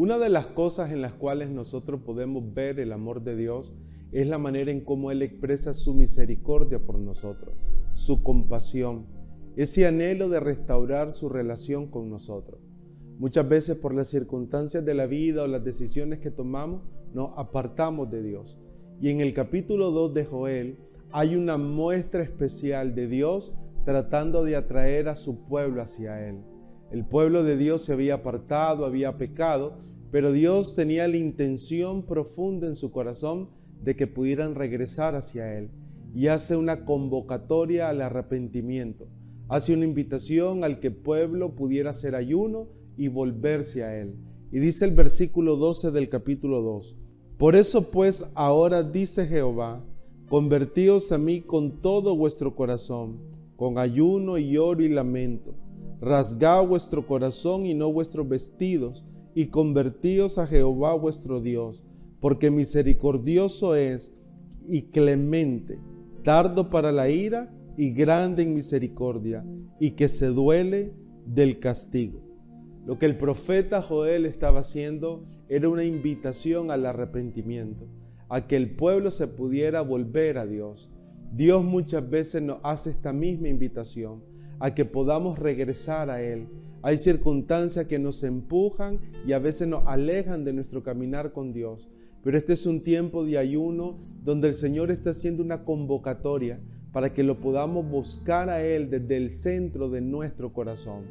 Una de las cosas en las cuales nosotros podemos ver el amor de Dios es la manera en cómo Él expresa su misericordia por nosotros, su compasión, ese anhelo de restaurar su relación con nosotros. Muchas veces por las circunstancias de la vida o las decisiones que tomamos, nos apartamos de Dios. Y en el capítulo 2 de Joel hay una muestra especial de Dios tratando de atraer a su pueblo hacia Él. El pueblo de Dios se había apartado, había pecado, pero Dios tenía la intención profunda en su corazón de que pudieran regresar hacia Él. Y hace una convocatoria al arrepentimiento. Hace una invitación al que el pueblo pudiera hacer ayuno y volverse a Él. Y dice el versículo 12 del capítulo 2. Por eso pues ahora dice Jehová, convertíos a mí con todo vuestro corazón, con ayuno y oro y lamento rasgad vuestro corazón y no vuestros vestidos, y convertíos a Jehová vuestro Dios, porque misericordioso es y clemente, tardo para la ira y grande en misericordia, y que se duele del castigo. Lo que el profeta Joel estaba haciendo era una invitación al arrepentimiento, a que el pueblo se pudiera volver a Dios. Dios muchas veces nos hace esta misma invitación a que podamos regresar a Él. Hay circunstancias que nos empujan y a veces nos alejan de nuestro caminar con Dios. Pero este es un tiempo de ayuno donde el Señor está haciendo una convocatoria para que lo podamos buscar a Él desde el centro de nuestro corazón.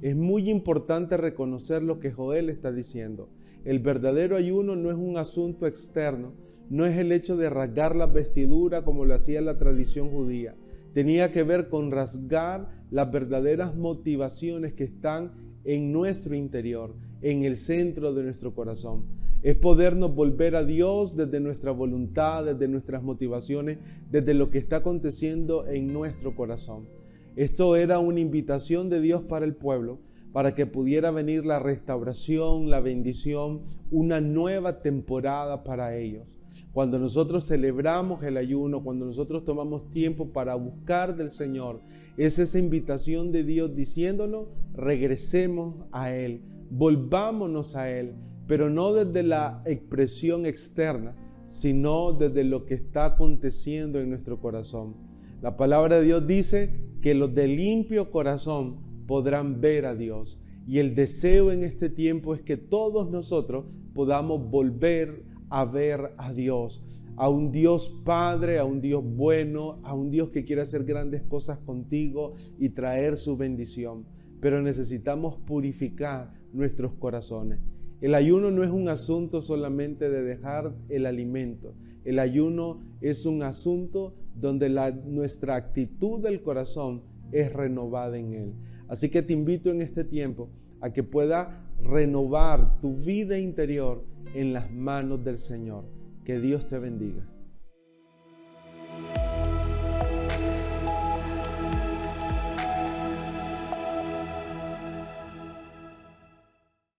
Es muy importante reconocer lo que Joel está diciendo. El verdadero ayuno no es un asunto externo, no es el hecho de rasgar la vestidura como lo hacía la tradición judía, tenía que ver con rasgar las verdaderas motivaciones que están en nuestro interior, en el centro de nuestro corazón. Es podernos volver a Dios desde nuestra voluntad, desde nuestras motivaciones, desde lo que está aconteciendo en nuestro corazón. Esto era una invitación de Dios para el pueblo para que pudiera venir la restauración, la bendición, una nueva temporada para ellos. Cuando nosotros celebramos el ayuno, cuando nosotros tomamos tiempo para buscar del Señor, es esa invitación de Dios diciéndonos, regresemos a Él, volvámonos a Él, pero no desde la expresión externa, sino desde lo que está aconteciendo en nuestro corazón. La palabra de Dios dice que los de limpio corazón podrán ver a Dios. Y el deseo en este tiempo es que todos nosotros podamos volver a ver a Dios, a un Dios Padre, a un Dios bueno, a un Dios que quiere hacer grandes cosas contigo y traer su bendición. Pero necesitamos purificar nuestros corazones. El ayuno no es un asunto solamente de dejar el alimento. El ayuno es un asunto donde la, nuestra actitud del corazón es renovada en Él. Así que te invito en este tiempo a que pueda renovar tu vida interior en las manos del Señor. Que Dios te bendiga.